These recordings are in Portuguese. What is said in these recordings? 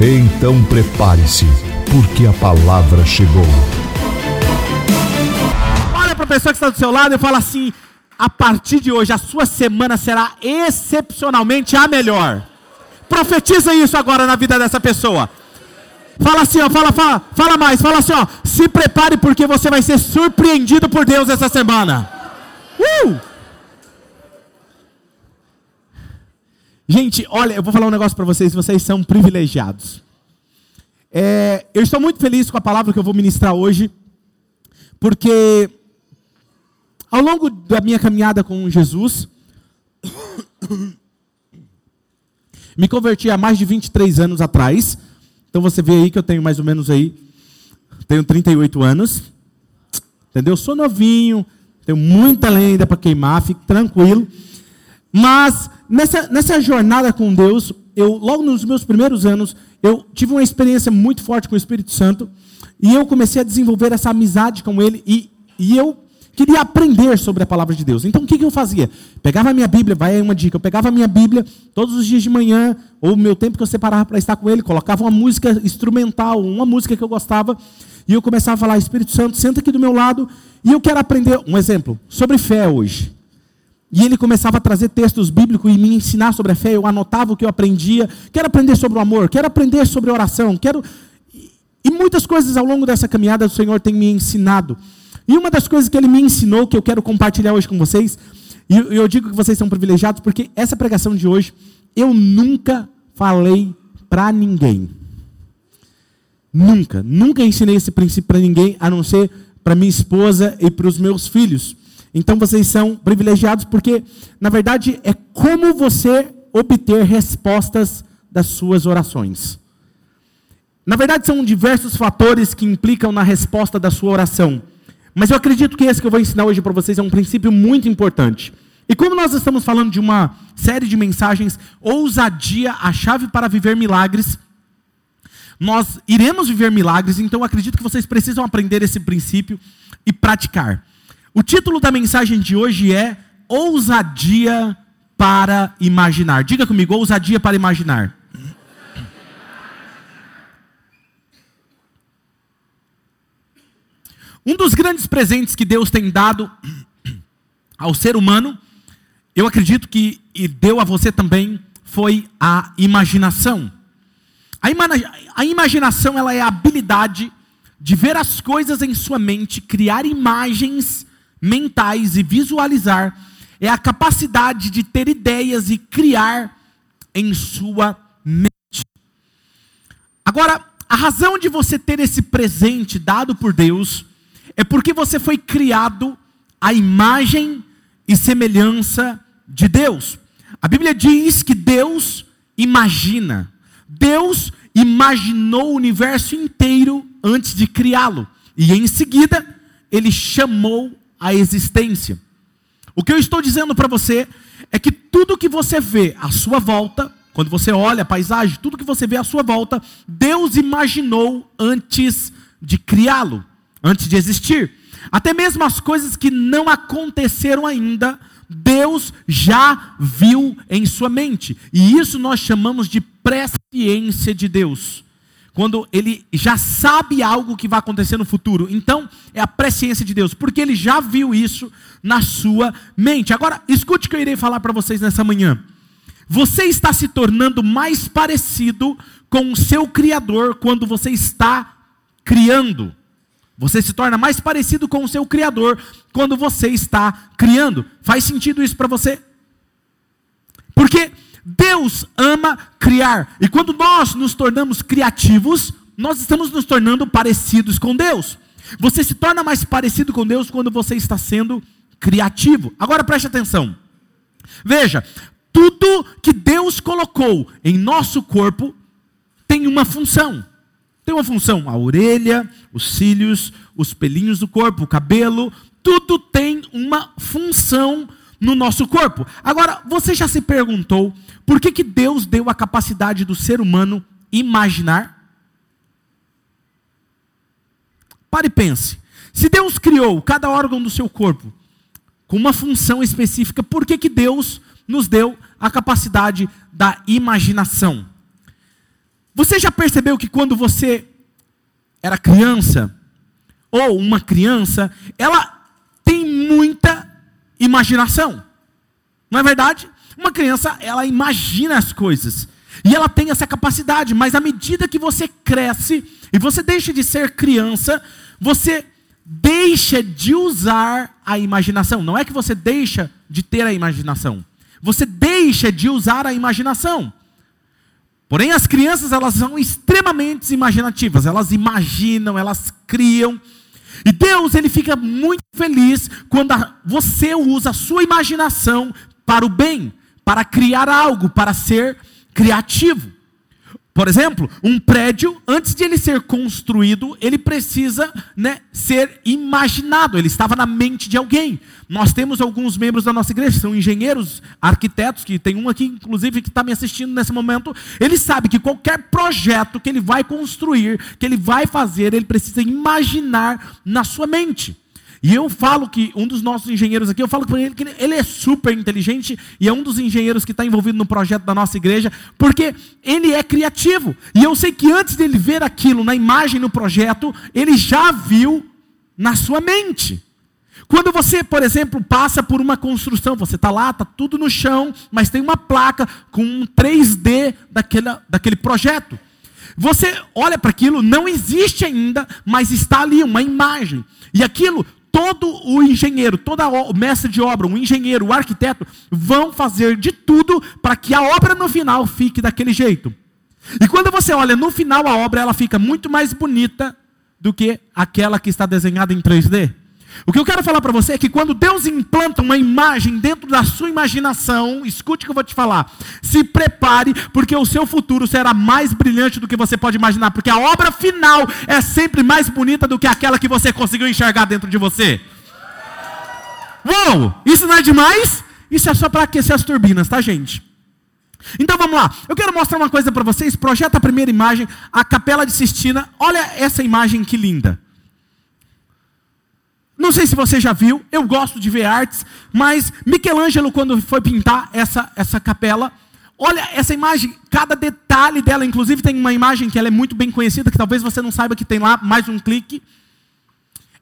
Então prepare-se, porque a palavra chegou. Olha para a pessoa que está do seu lado e fala assim: a partir de hoje, a sua semana será excepcionalmente a melhor. Profetiza isso agora na vida dessa pessoa. Fala assim, ó, fala, fala, fala mais, fala assim, ó, se prepare porque você vai ser surpreendido por Deus essa semana. Uh! Gente, olha, eu vou falar um negócio para vocês, vocês são privilegiados. É, eu estou muito feliz com a palavra que eu vou ministrar hoje, porque ao longo da minha caminhada com Jesus, me converti há mais de 23 anos atrás. Então você vê aí que eu tenho mais ou menos aí, tenho 38 anos. Entendeu? Sou novinho, tenho muita lenda para queimar, fique tranquilo. Mas nessa, nessa jornada com Deus, eu logo nos meus primeiros anos, eu tive uma experiência muito forte com o Espírito Santo e eu comecei a desenvolver essa amizade com ele e, e eu queria aprender sobre a palavra de Deus. Então o que, que eu fazia? Pegava a minha Bíblia, vai aí uma dica, eu pegava a minha Bíblia todos os dias de manhã, ou o meu tempo que eu separava para estar com ele, colocava uma música instrumental, uma música que eu gostava, e eu começava a falar, Espírito Santo, senta aqui do meu lado, e eu quero aprender, um exemplo, sobre fé hoje. E ele começava a trazer textos bíblicos e me ensinar sobre a fé. Eu anotava o que eu aprendia. Quero aprender sobre o amor, quero aprender sobre oração, quero. E muitas coisas ao longo dessa caminhada o Senhor tem me ensinado. E uma das coisas que ele me ensinou, que eu quero compartilhar hoje com vocês, e eu digo que vocês são privilegiados, porque essa pregação de hoje, eu nunca falei para ninguém. Nunca, nunca ensinei esse princípio para ninguém, a não ser para minha esposa e para os meus filhos. Então vocês são privilegiados porque, na verdade, é como você obter respostas das suas orações. Na verdade, são diversos fatores que implicam na resposta da sua oração. Mas eu acredito que esse que eu vou ensinar hoje para vocês é um princípio muito importante. E como nós estamos falando de uma série de mensagens, ousadia, a chave para viver milagres, nós iremos viver milagres, então eu acredito que vocês precisam aprender esse princípio e praticar. O título da mensagem de hoje é Ousadia para Imaginar. Diga comigo, ousadia para imaginar. Um dos grandes presentes que Deus tem dado ao ser humano, eu acredito que e deu a você também, foi a imaginação. A, ima a imaginação ela é a habilidade de ver as coisas em sua mente, criar imagens mentais e visualizar é a capacidade de ter ideias e criar em sua mente. Agora, a razão de você ter esse presente dado por Deus é porque você foi criado à imagem e semelhança de Deus. A Bíblia diz que Deus imagina. Deus imaginou o universo inteiro antes de criá-lo. E em seguida, ele chamou a existência. O que eu estou dizendo para você é que tudo que você vê à sua volta, quando você olha a paisagem, tudo que você vê à sua volta, Deus imaginou antes de criá-lo, antes de existir. Até mesmo as coisas que não aconteceram ainda, Deus já viu em sua mente. E isso nós chamamos de presciência de Deus quando ele já sabe algo que vai acontecer no futuro. Então, é a presciência de Deus, porque ele já viu isso na sua mente. Agora, escute o que eu irei falar para vocês nessa manhã. Você está se tornando mais parecido com o seu Criador quando você está criando. Você se torna mais parecido com o seu Criador quando você está criando. Faz sentido isso para você? Porque Deus ama criar. E quando nós nos tornamos criativos, nós estamos nos tornando parecidos com Deus. Você se torna mais parecido com Deus quando você está sendo criativo. Agora preste atenção. Veja, tudo que Deus colocou em nosso corpo tem uma função. Tem uma função, a orelha, os cílios, os pelinhos do corpo, o cabelo, tudo tem uma função no nosso corpo. Agora, você já se perguntou por que, que Deus deu a capacidade do ser humano imaginar? Pare e pense. Se Deus criou cada órgão do seu corpo com uma função específica, por que, que Deus nos deu a capacidade da imaginação? Você já percebeu que quando você era criança, ou uma criança, ela tem muita imaginação. Não é verdade? Uma criança, ela imagina as coisas. E ela tem essa capacidade, mas à medida que você cresce e você deixa de ser criança, você deixa de usar a imaginação. Não é que você deixa de ter a imaginação. Você deixa de usar a imaginação. Porém, as crianças, elas são extremamente imaginativas. Elas imaginam, elas criam. E Deus, ele fica muito feliz quando você usa a sua imaginação para o bem, para criar algo, para ser criativo. Por exemplo, um prédio, antes de ele ser construído, ele precisa né, ser imaginado, ele estava na mente de alguém. Nós temos alguns membros da nossa igreja, são engenheiros, arquitetos, que tem um aqui, inclusive, que está me assistindo nesse momento. Ele sabe que qualquer projeto que ele vai construir, que ele vai fazer, ele precisa imaginar na sua mente. E eu falo que um dos nossos engenheiros aqui, eu falo para ele que ele é super inteligente e é um dos engenheiros que está envolvido no projeto da nossa igreja, porque ele é criativo. E eu sei que antes dele ver aquilo na imagem no projeto, ele já viu na sua mente. Quando você, por exemplo, passa por uma construção, você está lá, está tudo no chão, mas tem uma placa com um 3D daquele, daquele projeto. Você olha para aquilo, não existe ainda, mas está ali uma imagem. E aquilo todo o engenheiro, todo o mestre de obra, um engenheiro, o arquiteto, vão fazer de tudo para que a obra no final fique daquele jeito. E quando você olha no final a obra, ela fica muito mais bonita do que aquela que está desenhada em 3D. O que eu quero falar para você é que quando Deus implanta uma imagem dentro da sua imaginação, escute o que eu vou te falar. Se prepare, porque o seu futuro será mais brilhante do que você pode imaginar, porque a obra final é sempre mais bonita do que aquela que você conseguiu enxergar dentro de você. Uou! Isso não é demais? Isso é só para aquecer as turbinas, tá, gente? Então vamos lá. Eu quero mostrar uma coisa para vocês. Projeta a primeira imagem, a Capela de Sistina. Olha essa imagem que linda. Não sei se você já viu, eu gosto de ver artes, mas Michelangelo, quando foi pintar essa, essa capela, olha essa imagem, cada detalhe dela, inclusive tem uma imagem que ela é muito bem conhecida, que talvez você não saiba que tem lá, mais um clique.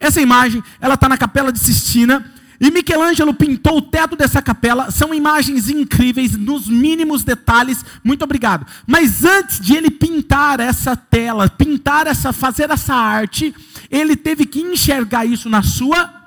Essa imagem, ela está na capela de Sistina, e Michelangelo pintou o teto dessa capela, são imagens incríveis, nos mínimos detalhes. Muito obrigado. Mas antes de ele pintar essa tela, pintar essa, fazer essa arte, ele teve que enxergar isso na sua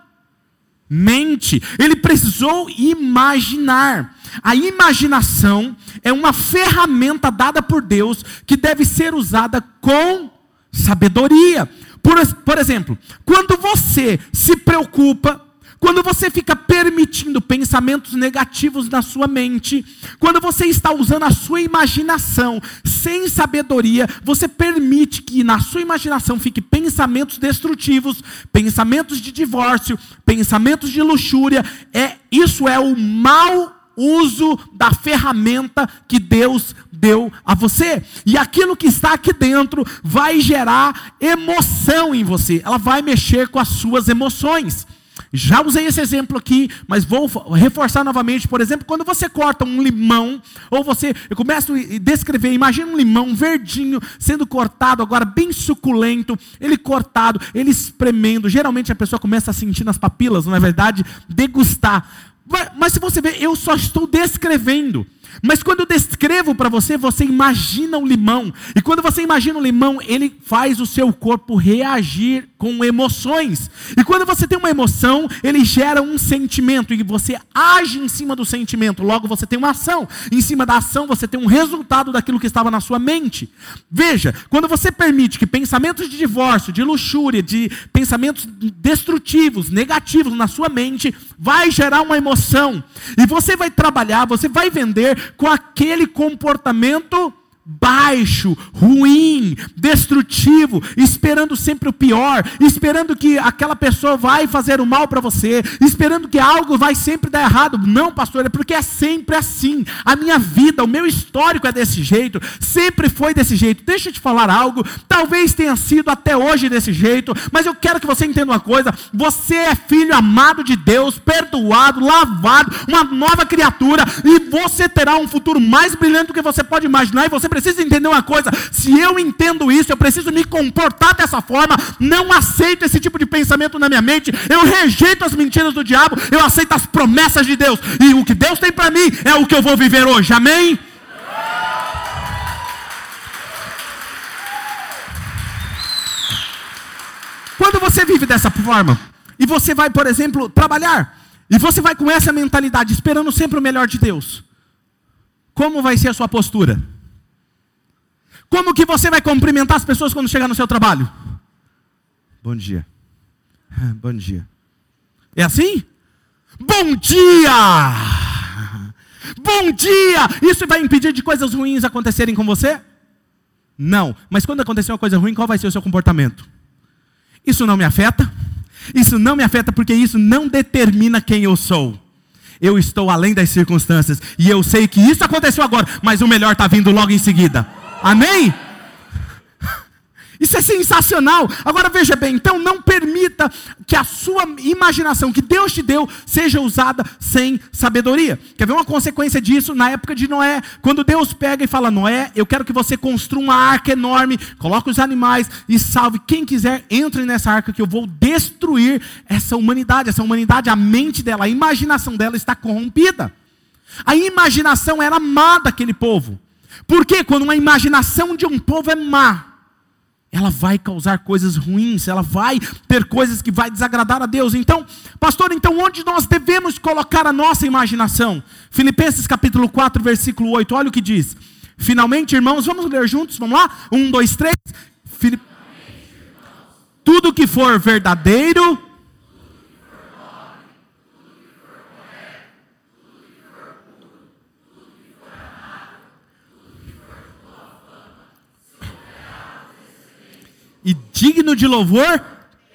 mente. Ele precisou imaginar. A imaginação é uma ferramenta dada por Deus que deve ser usada com sabedoria. Por, por exemplo, quando você se preocupa quando você fica permitindo pensamentos negativos na sua mente, quando você está usando a sua imaginação sem sabedoria, você permite que na sua imaginação fique pensamentos destrutivos, pensamentos de divórcio, pensamentos de luxúria. É isso é o mau uso da ferramenta que Deus deu a você. E aquilo que está aqui dentro vai gerar emoção em você. Ela vai mexer com as suas emoções. Já usei esse exemplo aqui, mas vou reforçar novamente. Por exemplo, quando você corta um limão, ou você, eu começo a descrever, imagina um limão verdinho sendo cortado, agora bem suculento, ele cortado, ele espremendo. Geralmente a pessoa começa a sentir nas papilas, não é verdade? Degustar. Mas se você ver, eu só estou descrevendo. Mas quando eu descrevo para você, você imagina um limão. E quando você imagina um limão, ele faz o seu corpo reagir com emoções. E quando você tem uma emoção, ele gera um sentimento. E você age em cima do sentimento. Logo, você tem uma ação. Em cima da ação, você tem um resultado daquilo que estava na sua mente. Veja, quando você permite que pensamentos de divórcio, de luxúria, de pensamentos destrutivos, negativos na sua mente, vai gerar uma emoção. E você vai trabalhar, você vai vender com aquele comportamento baixo, ruim, destrutivo, esperando sempre o pior, esperando que aquela pessoa vai fazer o mal para você, esperando que algo vai sempre dar errado. Não, pastor, é porque é sempre assim. A minha vida, o meu histórico é desse jeito, sempre foi desse jeito. Deixa eu te falar algo, talvez tenha sido até hoje desse jeito, mas eu quero que você entenda uma coisa: você é filho amado de Deus, perdoado, lavado, uma nova criatura, e você terá um futuro mais brilhante do que você pode imaginar, e você precisa entender uma coisa: se eu entendo isso, eu preciso me comportar dessa forma, não aceito esse tipo de pensamento na minha mente, eu rejeito as mentiras do diabo, eu aceito as promessas de Deus, e o que Deus tem para mim é o que eu vou viver hoje, amém? Quando você vive dessa forma, e você vai, por exemplo, trabalhar, e você vai com essa mentalidade, esperando sempre o melhor de Deus, como vai ser a sua postura? Como que você vai cumprimentar as pessoas quando chegar no seu trabalho? Bom dia. Bom dia. É assim? Bom dia! Bom dia! Isso vai impedir de coisas ruins acontecerem com você? Não. Mas quando acontecer uma coisa ruim, qual vai ser o seu comportamento? Isso não me afeta? Isso não me afeta porque isso não determina quem eu sou. Eu estou além das circunstâncias e eu sei que isso aconteceu agora, mas o melhor está vindo logo em seguida. Amém? Isso é sensacional. Agora veja bem, então não permita que a sua imaginação que Deus te deu seja usada sem sabedoria. Quer ver uma consequência disso na época de Noé? Quando Deus pega e fala: Noé, eu quero que você construa uma arca enorme, coloque os animais e salve quem quiser, entre nessa arca que eu vou destruir essa humanidade. Essa humanidade, a mente dela, a imaginação dela está corrompida. A imaginação era má daquele povo. Porque quando uma imaginação de um povo é má, ela vai causar coisas ruins, ela vai ter coisas que vai desagradar a Deus. Então, pastor, então onde nós devemos colocar a nossa imaginação? Filipenses capítulo 4, versículo 8, olha o que diz. Finalmente, irmãos, vamos ler juntos, vamos lá? Um, dois, três. Filip... Tudo que for verdadeiro, e digno de louvor,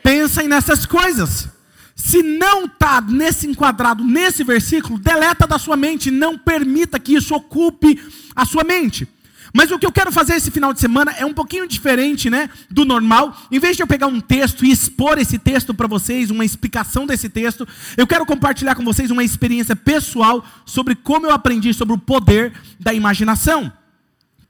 pensem nessas coisas. Se não está nesse enquadrado, nesse versículo, deleta da sua mente, não permita que isso ocupe a sua mente. Mas o que eu quero fazer esse final de semana é um pouquinho diferente, né, do normal. Em vez de eu pegar um texto e expor esse texto para vocês, uma explicação desse texto, eu quero compartilhar com vocês uma experiência pessoal sobre como eu aprendi sobre o poder da imaginação.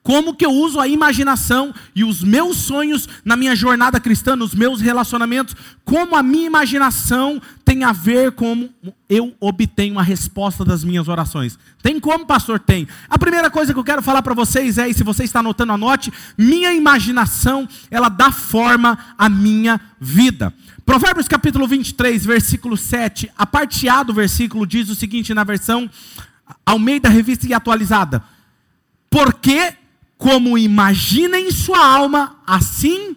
Como que eu uso a imaginação e os meus sonhos na minha jornada cristã, nos meus relacionamentos? Como a minha imaginação tem a ver com eu obtenho a resposta das minhas orações? Tem como, pastor? Tem. A primeira coisa que eu quero falar para vocês é, e se você está anotando, anote: minha imaginação, ela dá forma à minha vida. Provérbios capítulo 23, versículo 7, a parte A do versículo diz o seguinte na versão Almeida Revista e Atualizada: Porque como imagina em sua alma, assim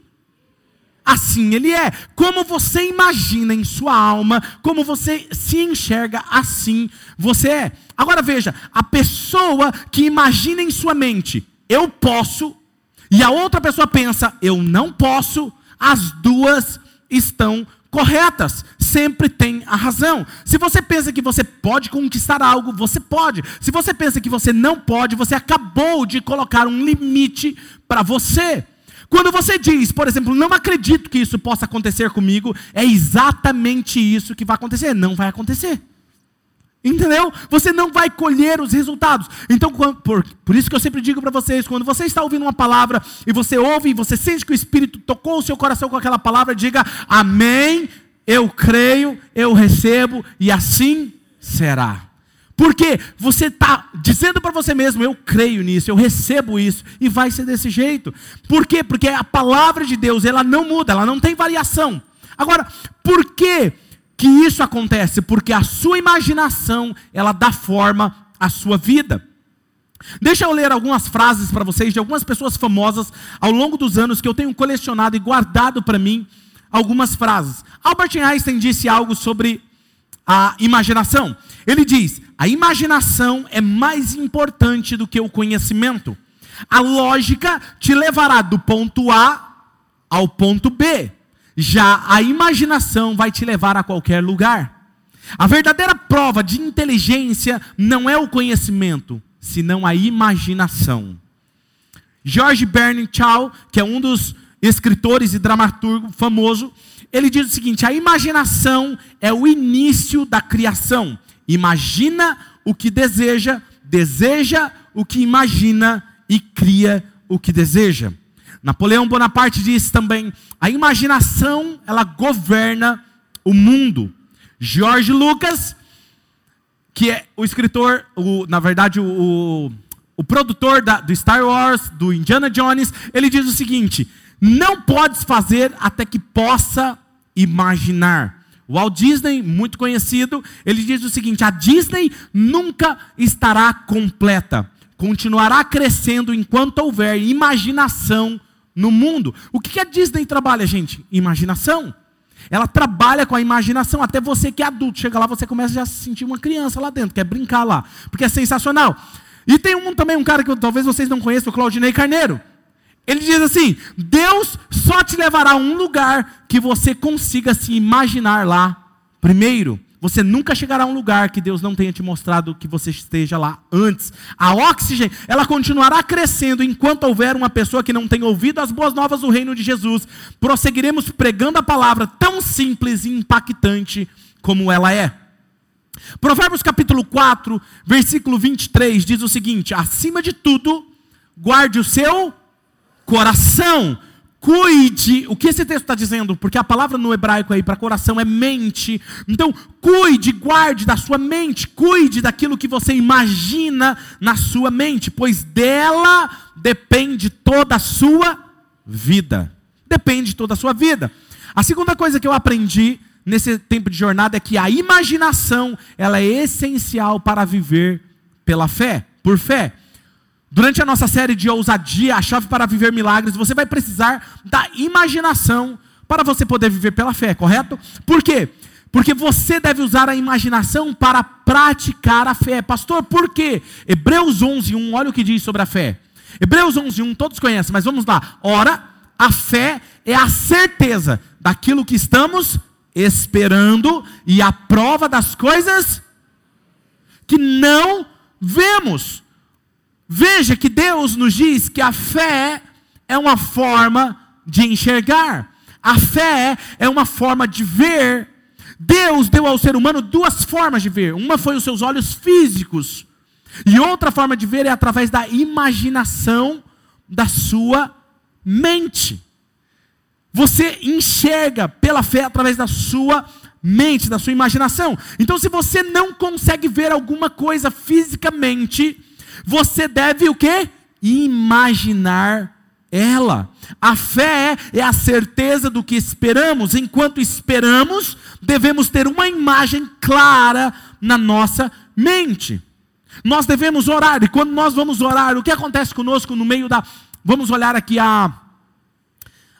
assim ele é. Como você imagina em sua alma, como você se enxerga, assim você é. Agora veja, a pessoa que imagina em sua mente, eu posso, e a outra pessoa pensa, eu não posso, as duas estão corretas, sempre tem a razão. Se você pensa que você pode conquistar algo, você pode. Se você pensa que você não pode, você acabou de colocar um limite para você. Quando você diz, por exemplo, não acredito que isso possa acontecer comigo, é exatamente isso que vai acontecer. Não vai acontecer. Entendeu? Você não vai colher os resultados. Então, por, por isso que eu sempre digo para vocês: quando você está ouvindo uma palavra e você ouve e você sente que o Espírito tocou o seu coração com aquela palavra, diga amém, eu creio, eu recebo e assim será. Porque você está dizendo para você mesmo, eu creio nisso, eu recebo isso, e vai ser desse jeito. Por quê? Porque a palavra de Deus, ela não muda, ela não tem variação. Agora, por quê? que isso acontece? Porque a sua imaginação, ela dá forma à sua vida. Deixa eu ler algumas frases para vocês de algumas pessoas famosas ao longo dos anos que eu tenho colecionado e guardado para mim algumas frases. Albert Einstein disse algo sobre a imaginação. Ele diz: "A imaginação é mais importante do que o conhecimento. A lógica te levará do ponto A ao ponto B. Já a imaginação vai te levar a qualquer lugar. A verdadeira prova de inteligência não é o conhecimento, senão a imaginação. George Bernard Shaw, que é um dos escritores e dramaturgo famoso, ele diz o seguinte: a imaginação é o início da criação. Imagina o que deseja, deseja o que imagina e cria o que deseja. Napoleão Bonaparte disse também: a imaginação ela governa o mundo. George Lucas, que é o escritor, o, na verdade, o, o, o produtor da, do Star Wars, do Indiana Jones, ele diz o seguinte: não podes fazer até que possa imaginar. Walt Disney, muito conhecido, ele diz o seguinte: a Disney nunca estará completa, continuará crescendo enquanto houver imaginação no mundo. O que a Disney trabalha, gente? Imaginação. Ela trabalha com a imaginação. Até você que é adulto, chega lá, você começa já a se sentir uma criança lá dentro, quer brincar lá, porque é sensacional. E tem um, também um cara que talvez vocês não conheçam, o Claudinei Carneiro. Ele diz assim: Deus só te levará a um lugar que você consiga se imaginar lá primeiro. Você nunca chegará a um lugar que Deus não tenha te mostrado que você esteja lá antes. A oxigênio, ela continuará crescendo enquanto houver uma pessoa que não tenha ouvido as boas novas do reino de Jesus. Prosseguiremos pregando a palavra tão simples e impactante como ela é. Provérbios capítulo 4, versículo 23 diz o seguinte: Acima de tudo, guarde o seu Cuide, o que esse texto está dizendo? Porque a palavra no hebraico aí para coração é mente. Então, cuide, guarde da sua mente, cuide daquilo que você imagina na sua mente, pois dela depende toda a sua vida. Depende toda a sua vida. A segunda coisa que eu aprendi nesse tempo de jornada é que a imaginação, ela é essencial para viver pela fé, por fé. Durante a nossa série de ousadia, a chave para viver milagres, você vai precisar da imaginação para você poder viver pela fé, correto? Por quê? Porque você deve usar a imaginação para praticar a fé. Pastor, por quê? Hebreus 11:1, olha o que diz sobre a fé. Hebreus 11:1, todos conhecem, mas vamos lá. Ora, a fé é a certeza daquilo que estamos esperando e a prova das coisas que não vemos. Veja que Deus nos diz que a fé é uma forma de enxergar, a fé é uma forma de ver. Deus deu ao ser humano duas formas de ver: uma foi os seus olhos físicos, e outra forma de ver é através da imaginação da sua mente. Você enxerga pela fé através da sua mente, da sua imaginação. Então, se você não consegue ver alguma coisa fisicamente, você deve o que? Imaginar ela. A fé é a certeza do que esperamos. Enquanto esperamos, devemos ter uma imagem clara na nossa mente. Nós devemos orar, e quando nós vamos orar, o que acontece conosco no meio da. Vamos olhar aqui a,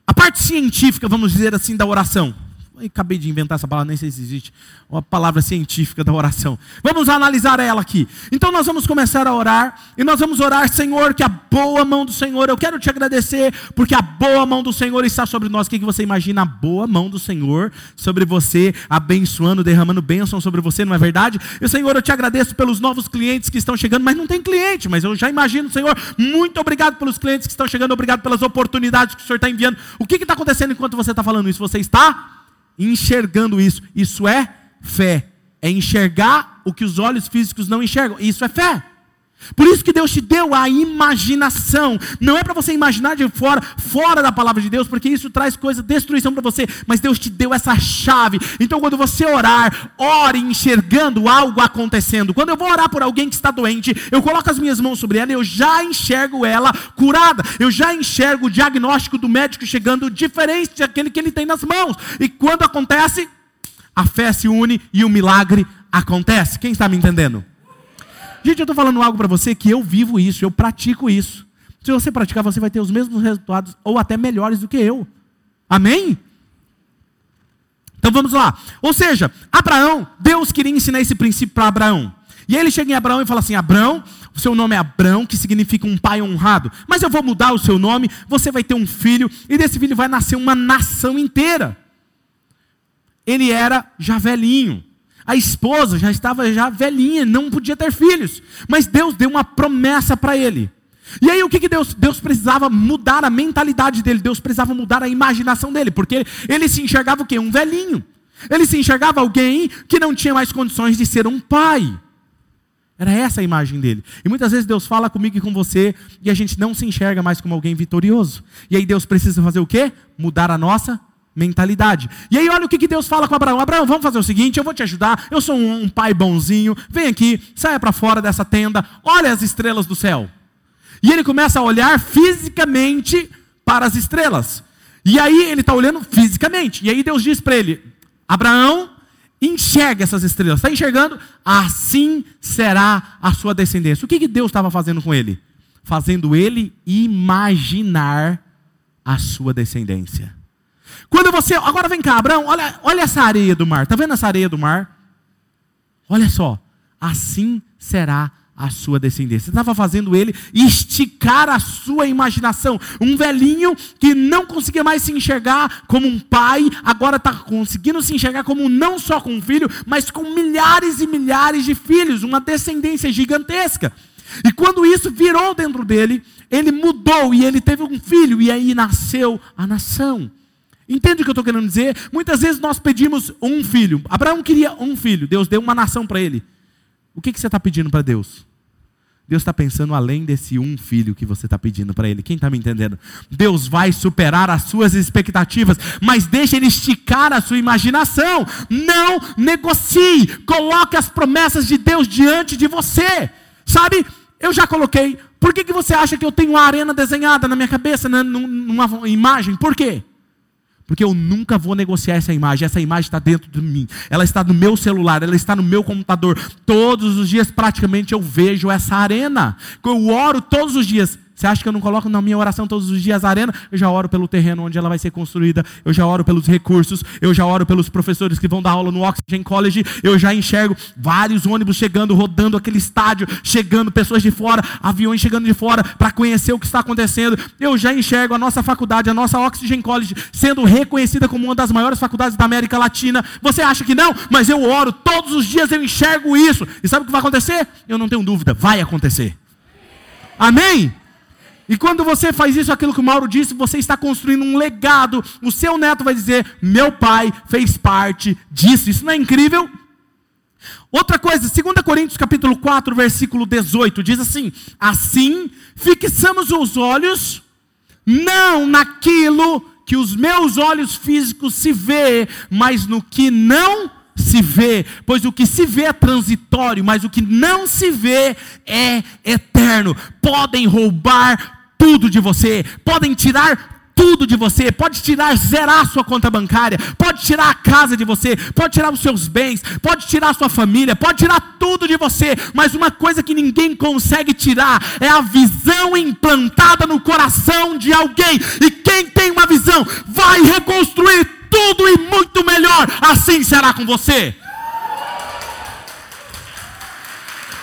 a parte científica, vamos dizer assim, da oração. Acabei de inventar essa palavra, nem sei se existe. Uma palavra científica da oração. Vamos analisar ela aqui. Então nós vamos começar a orar. E nós vamos orar, Senhor, que a boa mão do Senhor. Eu quero te agradecer, porque a boa mão do Senhor está sobre nós. O que, que você imagina? A boa mão do Senhor sobre você, abençoando, derramando bênção sobre você, não é verdade? E Senhor, eu te agradeço pelos novos clientes que estão chegando, mas não tem cliente, mas eu já imagino, Senhor, muito obrigado pelos clientes que estão chegando, obrigado pelas oportunidades que o Senhor está enviando. O que está acontecendo enquanto você está falando isso? Você está enxergando isso. Isso é fé. É enxergar o que os olhos físicos não enxergam. Isso é fé. Por isso que Deus te deu a imaginação. Não é para você imaginar de fora, fora da palavra de Deus, porque isso traz coisa, destruição para você. Mas Deus te deu essa chave. Então, quando você orar, ore enxergando algo acontecendo. Quando eu vou orar por alguém que está doente, eu coloco as minhas mãos sobre ela e eu já enxergo ela curada. Eu já enxergo o diagnóstico do médico chegando diferente daquele que ele tem nas mãos. E quando acontece, a fé se une e o milagre acontece. Quem está me entendendo? Gente, eu estou falando algo para você que eu vivo isso, eu pratico isso. Se você praticar, você vai ter os mesmos resultados, ou até melhores do que eu. Amém? Então vamos lá. Ou seja, Abraão, Deus queria ensinar esse princípio para Abraão. E aí ele chega em Abraão e fala assim: Abraão, o seu nome é Abraão, que significa um pai honrado. Mas eu vou mudar o seu nome, você vai ter um filho, e desse filho vai nascer uma nação inteira. Ele era já velhinho. A esposa já estava já velhinha, não podia ter filhos. Mas Deus deu uma promessa para ele. E aí o que, que Deus? Deus precisava mudar a mentalidade dele, Deus precisava mudar a imaginação dele, porque ele se enxergava o quê? Um velhinho. Ele se enxergava alguém que não tinha mais condições de ser um pai. Era essa a imagem dele. E muitas vezes Deus fala comigo e com você e a gente não se enxerga mais como alguém vitorioso. E aí Deus precisa fazer o quê? Mudar a nossa mentalidade. E aí olha o que, que Deus fala com Abraão. Abraão, vamos fazer o seguinte, eu vou te ajudar. Eu sou um, um pai bonzinho. Vem aqui, saia para fora dessa tenda. Olha as estrelas do céu. E ele começa a olhar fisicamente para as estrelas. E aí ele está olhando fisicamente. E aí Deus diz para ele: Abraão, enxerga essas estrelas. Está enxergando? Assim será a sua descendência. O que, que Deus estava fazendo com ele? Fazendo ele imaginar a sua descendência. Quando você. Agora vem cá, Abraão, olha, olha essa areia do mar. Está vendo essa areia do mar? Olha só. Assim será a sua descendência. Estava fazendo ele esticar a sua imaginação. Um velhinho que não conseguia mais se enxergar como um pai, agora está conseguindo se enxergar como não só com um filho, mas com milhares e milhares de filhos, uma descendência gigantesca. E quando isso virou dentro dele, ele mudou e ele teve um filho, e aí nasceu a nação. Entende o que eu estou querendo dizer? Muitas vezes nós pedimos um filho. Abraão queria um filho, Deus deu uma nação para ele. O que, que você está pedindo para Deus? Deus está pensando além desse um filho que você está pedindo para Ele. Quem está me entendendo? Deus vai superar as suas expectativas, mas deixe Ele esticar a sua imaginação. Não negocie. Coloque as promessas de Deus diante de você. Sabe? Eu já coloquei. Por que, que você acha que eu tenho uma arena desenhada na minha cabeça, né, numa imagem? Por quê? Porque eu nunca vou negociar essa imagem. Essa imagem está dentro de mim. Ela está no meu celular, ela está no meu computador. Todos os dias, praticamente, eu vejo essa arena. Eu oro todos os dias. Você acha que eu não coloco na minha oração todos os dias a arena? Eu já oro pelo terreno onde ela vai ser construída, eu já oro pelos recursos, eu já oro pelos professores que vão dar aula no Oxygen College, eu já enxergo vários ônibus chegando, rodando aquele estádio, chegando pessoas de fora, aviões chegando de fora para conhecer o que está acontecendo. Eu já enxergo a nossa faculdade, a nossa Oxygen College, sendo reconhecida como uma das maiores faculdades da América Latina. Você acha que não? Mas eu oro, todos os dias eu enxergo isso. E sabe o que vai acontecer? Eu não tenho dúvida, vai acontecer. Amém? E quando você faz isso, aquilo que o Mauro disse, você está construindo um legado. O seu neto vai dizer: meu pai fez parte disso. Isso não é incrível? Outra coisa, 2 Coríntios capítulo 4, versículo 18, diz assim: Assim fixamos os olhos não naquilo que os meus olhos físicos se vê, mas no que não se vê, pois o que se vê é transitório, mas o que não se vê é eterno. Podem roubar tudo de você, podem tirar tudo de você, pode tirar, zerar sua conta bancária, pode tirar a casa de você, pode tirar os seus bens, pode tirar a sua família, pode tirar tudo de você, mas uma coisa que ninguém consegue tirar é a visão implantada no coração de alguém. E quem tem uma visão vai reconstruir tudo e muito melhor. Assim será com você.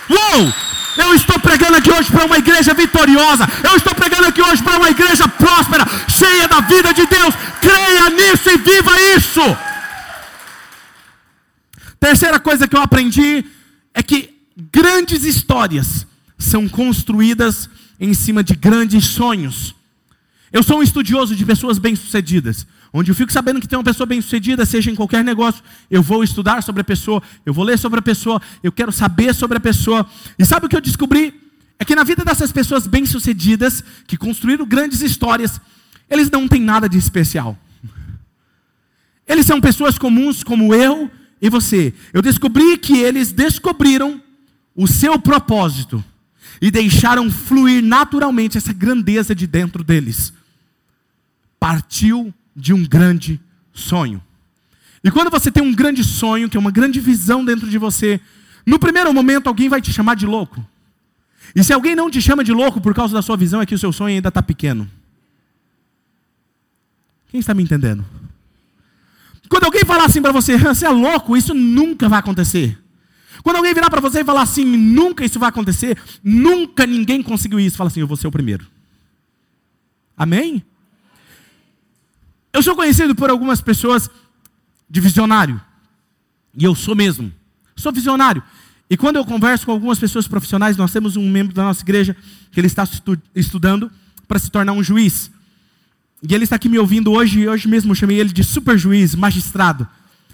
Uou! Eu estou pregando aqui hoje para uma igreja vitoriosa. Eu estou pregando aqui hoje para uma igreja próspera, cheia da vida de Deus. Creia nisso e viva isso. Terceira coisa que eu aprendi é que grandes histórias são construídas em cima de grandes sonhos. Eu sou um estudioso de pessoas bem-sucedidas. Onde eu fico sabendo que tem uma pessoa bem-sucedida, seja em qualquer negócio, eu vou estudar sobre a pessoa, eu vou ler sobre a pessoa, eu quero saber sobre a pessoa. E sabe o que eu descobri? É que na vida dessas pessoas bem-sucedidas, que construíram grandes histórias, eles não têm nada de especial. Eles são pessoas comuns como eu e você. Eu descobri que eles descobriram o seu propósito e deixaram fluir naturalmente essa grandeza de dentro deles. Partiu de um grande sonho. E quando você tem um grande sonho, que é uma grande visão dentro de você, no primeiro momento alguém vai te chamar de louco. E se alguém não te chama de louco por causa da sua visão, é que o seu sonho ainda está pequeno. Quem está me entendendo? Quando alguém falar assim para você, você é louco, isso nunca vai acontecer. Quando alguém virar para você e falar assim, nunca isso vai acontecer, nunca ninguém conseguiu isso, fala assim, eu vou ser o primeiro. Amém? Eu sou conhecido por algumas pessoas de visionário. E eu sou mesmo. Sou visionário. E quando eu converso com algumas pessoas profissionais, nós temos um membro da nossa igreja que ele está estu estudando para se tornar um juiz. E ele está aqui me ouvindo hoje, e hoje mesmo eu chamei ele de super juiz, magistrado.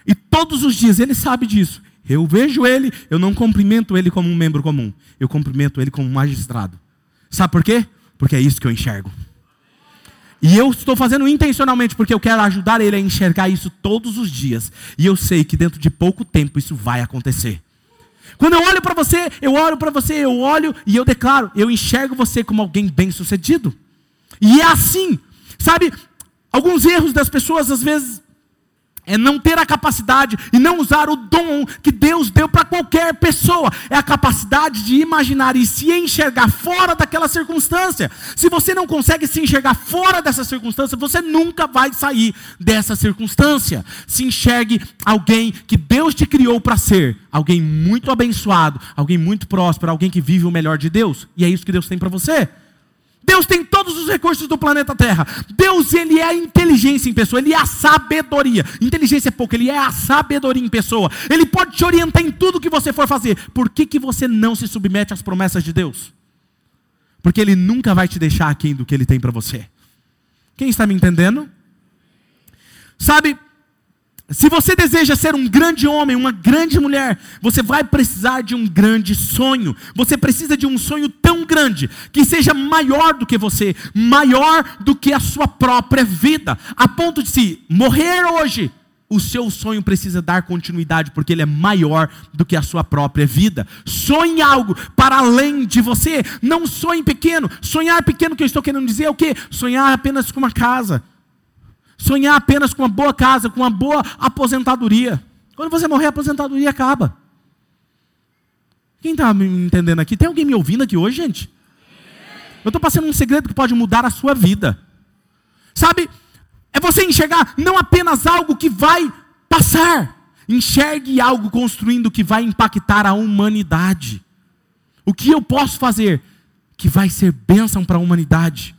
E todos os dias ele sabe disso. Eu vejo ele, eu não cumprimento ele como um membro comum, eu cumprimento ele como um magistrado. Sabe por quê? Porque é isso que eu enxergo. E eu estou fazendo intencionalmente porque eu quero ajudar ele a enxergar isso todos os dias. E eu sei que dentro de pouco tempo isso vai acontecer. Quando eu olho para você, eu olho para você, eu olho e eu declaro, eu enxergo você como alguém bem-sucedido. E é assim, sabe? Alguns erros das pessoas às vezes é não ter a capacidade e não usar o dom que Deus deu para qualquer pessoa. É a capacidade de imaginar e se enxergar fora daquela circunstância. Se você não consegue se enxergar fora dessa circunstância, você nunca vai sair dessa circunstância. Se enxergue alguém que Deus te criou para ser, alguém muito abençoado, alguém muito próspero, alguém que vive o melhor de Deus. E é isso que Deus tem para você. Deus tem todos os recursos do planeta Terra. Deus, ele é a inteligência em pessoa, ele é a sabedoria. Inteligência é pouco, ele é a sabedoria em pessoa. Ele pode te orientar em tudo que você for fazer. Por que, que você não se submete às promessas de Deus? Porque ele nunca vai te deixar aquém do que ele tem para você. Quem está me entendendo? Sabe, se você deseja ser um grande homem, uma grande mulher, você vai precisar de um grande sonho. Você precisa de um sonho tão grande que seja maior do que você, maior do que a sua própria vida, a ponto de se morrer hoje, o seu sonho precisa dar continuidade, porque ele é maior do que a sua própria vida. Sonhe algo para além de você. Não sonhe pequeno. Sonhar pequeno que eu estou querendo dizer é o quê? Sonhar apenas com uma casa sonhar apenas com uma boa casa, com uma boa aposentadoria. Quando você morrer, a aposentadoria acaba. Quem está me entendendo aqui? Tem alguém me ouvindo aqui hoje, gente? Eu estou passando um segredo que pode mudar a sua vida. Sabe? É você enxergar não apenas algo que vai passar. Enxergue algo construindo que vai impactar a humanidade. O que eu posso fazer que vai ser bênção para a humanidade?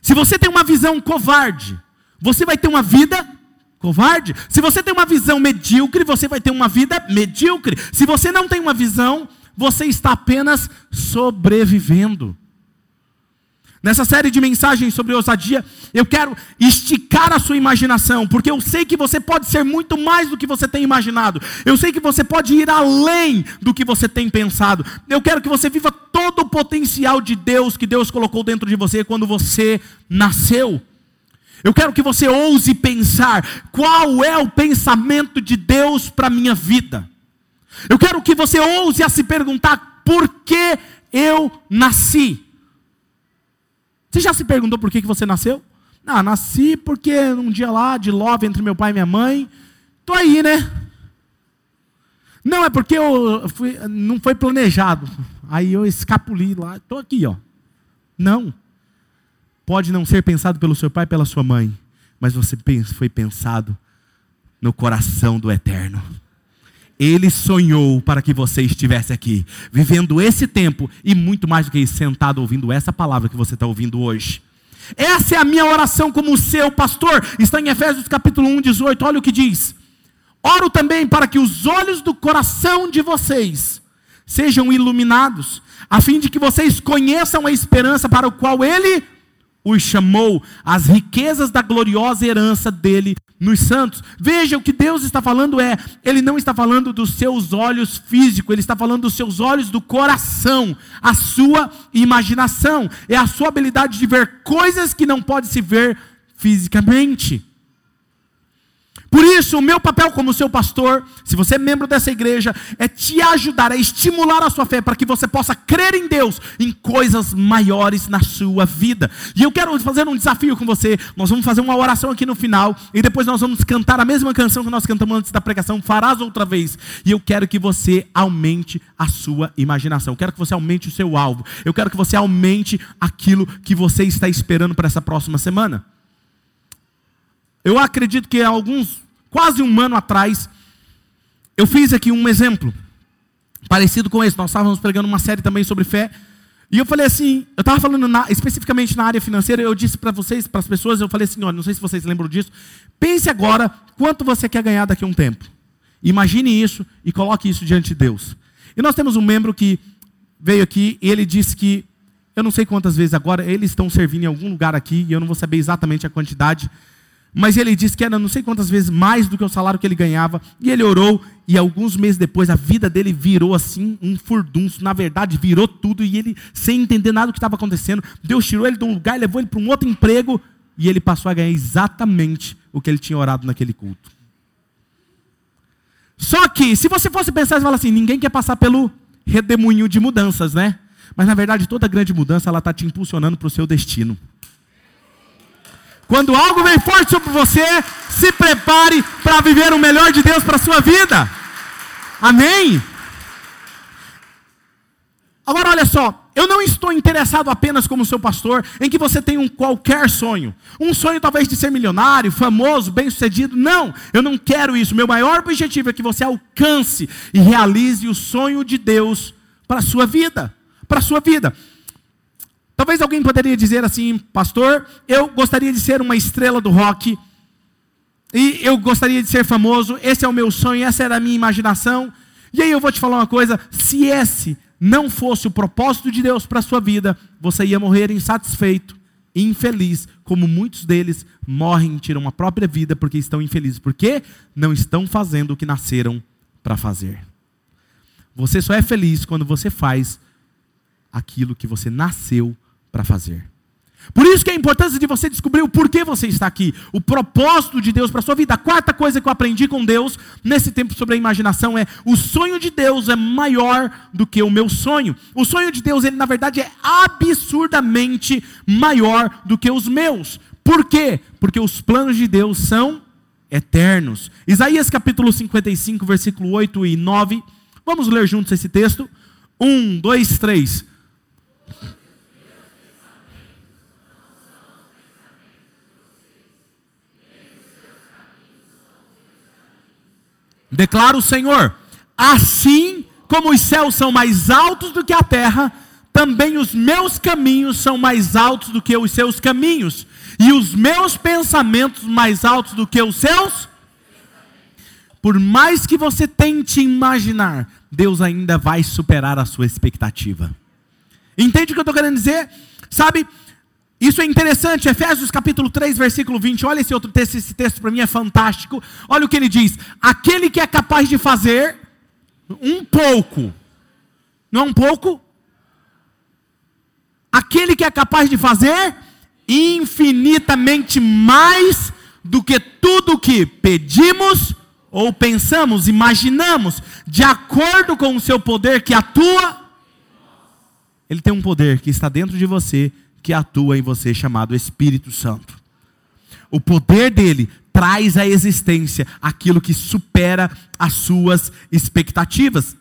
Se você tem uma visão covarde, você vai ter uma vida covarde. Se você tem uma visão medíocre, você vai ter uma vida medíocre. Se você não tem uma visão, você está apenas sobrevivendo. Nessa série de mensagens sobre ousadia, eu quero esticar a sua imaginação, porque eu sei que você pode ser muito mais do que você tem imaginado. Eu sei que você pode ir além do que você tem pensado. Eu quero que você viva todo o potencial de Deus que Deus colocou dentro de você quando você nasceu. Eu quero que você ouse pensar qual é o pensamento de Deus para a minha vida. Eu quero que você ouse a se perguntar por que eu nasci. Você já se perguntou por que, que você nasceu? Ah, nasci porque um dia lá de love entre meu pai e minha mãe, tô aí, né? Não, é porque eu fui, não foi planejado. Aí eu escapuli lá, tô aqui, ó. Não. Pode não ser pensado pelo seu pai pela sua mãe, mas você foi pensado no coração do eterno. Ele sonhou para que você estivesse aqui, vivendo esse tempo e muito mais do que isso, sentado ouvindo essa palavra que você está ouvindo hoje. Essa é a minha oração como seu pastor. Está em Efésios capítulo 1, 18. Olha o que diz. Oro também para que os olhos do coração de vocês sejam iluminados, a fim de que vocês conheçam a esperança para o qual ele os chamou, as riquezas da gloriosa herança dele nos santos. Veja, o que Deus está falando é, Ele não está falando dos seus olhos físicos, Ele está falando dos seus olhos do coração, a sua imaginação, é a sua habilidade de ver coisas que não pode se ver fisicamente. Por isso, o meu papel como seu pastor, se você é membro dessa igreja, é te ajudar a estimular a sua fé para que você possa crer em Deus, em coisas maiores na sua vida. E eu quero fazer um desafio com você. Nós vamos fazer uma oração aqui no final e depois nós vamos cantar a mesma canção que nós cantamos antes da pregação, farás outra vez. E eu quero que você aumente a sua imaginação. Eu quero que você aumente o seu alvo. Eu quero que você aumente aquilo que você está esperando para essa próxima semana. Eu acredito que há alguns, quase um ano atrás, eu fiz aqui um exemplo. parecido com esse. Nós estávamos pregando uma série também sobre fé. E eu falei assim, eu estava falando na, especificamente na área financeira, eu disse para vocês, para as pessoas, eu falei assim, olha, não sei se vocês lembram disso, pense agora quanto você quer ganhar daqui a um tempo. Imagine isso e coloque isso diante de Deus. E nós temos um membro que veio aqui e ele disse que, eu não sei quantas vezes agora, eles estão servindo em algum lugar aqui, e eu não vou saber exatamente a quantidade, mas ele disse que era não sei quantas vezes mais do que o salário que ele ganhava. E ele orou, e alguns meses depois a vida dele virou assim um furdunço. Na verdade, virou tudo, e ele, sem entender nada do que estava acontecendo, Deus tirou ele de um lugar, levou ele para um outro emprego, e ele passou a ganhar exatamente o que ele tinha orado naquele culto. Só que, se você fosse pensar, você fala assim: ninguém quer passar pelo redemoinho de mudanças, né? Mas na verdade, toda grande mudança ela está te impulsionando para o seu destino. Quando algo vem forte sobre você, se prepare para viver o melhor de Deus para a sua vida. Amém? Agora olha só, eu não estou interessado apenas como seu pastor em que você tenha um qualquer sonho. Um sonho talvez de ser milionário, famoso, bem-sucedido. Não, eu não quero isso. Meu maior objetivo é que você alcance e realize o sonho de Deus para a sua vida, para a sua vida. Talvez alguém poderia dizer assim, pastor, eu gostaria de ser uma estrela do rock, e eu gostaria de ser famoso, esse é o meu sonho, essa era a minha imaginação. E aí eu vou te falar uma coisa: se esse não fosse o propósito de Deus para a sua vida, você ia morrer insatisfeito, infeliz, como muitos deles morrem e tiram a própria vida porque estão infelizes, porque não estão fazendo o que nasceram para fazer. Você só é feliz quando você faz aquilo que você nasceu para fazer. Por isso que a importância de você descobrir o porquê você está aqui, o propósito de Deus para a sua vida. A quarta coisa que eu aprendi com Deus nesse tempo sobre a imaginação é: o sonho de Deus é maior do que o meu sonho. O sonho de Deus, ele na verdade é absurdamente maior do que os meus. Por quê? Porque os planos de Deus são eternos. Isaías capítulo 55, versículo 8 e 9. Vamos ler juntos esse texto? Um, dois, três. Declara o Senhor: assim como os céus são mais altos do que a terra, também os meus caminhos são mais altos do que os seus caminhos, e os meus pensamentos mais altos do que os seus. Por mais que você tente imaginar, Deus ainda vai superar a sua expectativa. Entende o que eu estou querendo dizer? Sabe, isso é interessante, Efésios capítulo 3, versículo 20. Olha esse outro texto, esse texto para mim é fantástico. Olha o que ele diz: aquele que é capaz de fazer um pouco, não é um pouco? Aquele que é capaz de fazer infinitamente mais do que tudo que pedimos ou pensamos, imaginamos, de acordo com o seu poder que atua. Ele tem um poder que está dentro de você que atua em você, chamado Espírito Santo. O poder dele traz à existência aquilo que supera as suas expectativas.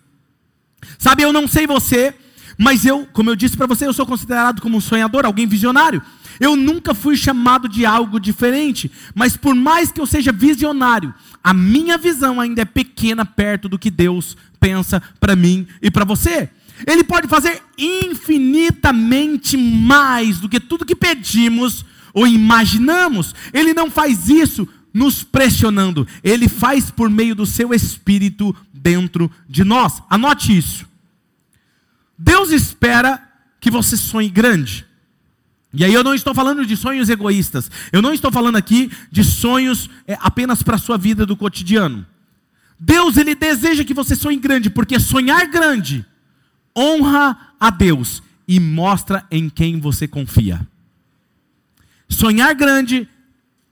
Sabe, eu não sei você, mas eu, como eu disse para você, eu sou considerado como um sonhador, alguém visionário. Eu nunca fui chamado de algo diferente, mas por mais que eu seja visionário, a minha visão ainda é pequena perto do que Deus pensa para mim e para você. Ele pode fazer infinitamente mais do que tudo que pedimos ou imaginamos. Ele não faz isso nos pressionando, ele faz por meio do seu espírito dentro de nós. Anote isso. Deus espera que você sonhe grande. E aí eu não estou falando de sonhos egoístas. Eu não estou falando aqui de sonhos é, apenas para a sua vida do cotidiano. Deus ele deseja que você sonhe grande, porque sonhar grande honra a Deus e mostra em quem você confia. Sonhar grande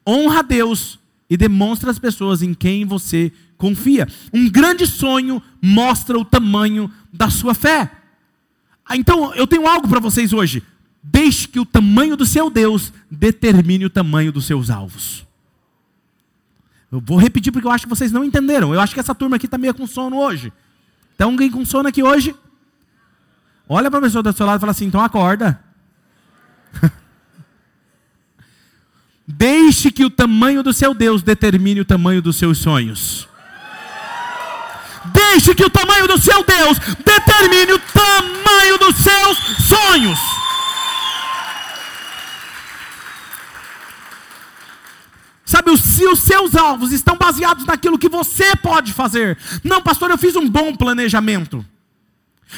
honra a Deus e demonstra às pessoas em quem você confia. Um grande sonho mostra o tamanho da sua fé. Ah, então, eu tenho algo para vocês hoje. Deixe que o tamanho do seu Deus determine o tamanho dos seus alvos. Eu vou repetir porque eu acho que vocês não entenderam. Eu acho que essa turma aqui está meio com sono hoje. Tem alguém com sono aqui hoje? Olha para a pessoa do seu lado e fala assim: então acorda. Deixe que o tamanho do seu Deus determine o tamanho dos seus sonhos. deixe que o tamanho do seu Deus determine o tamanho dos seus sonhos. Sabe, se os seus alvos estão baseados naquilo que você pode fazer. Não, pastor, eu fiz um bom planejamento.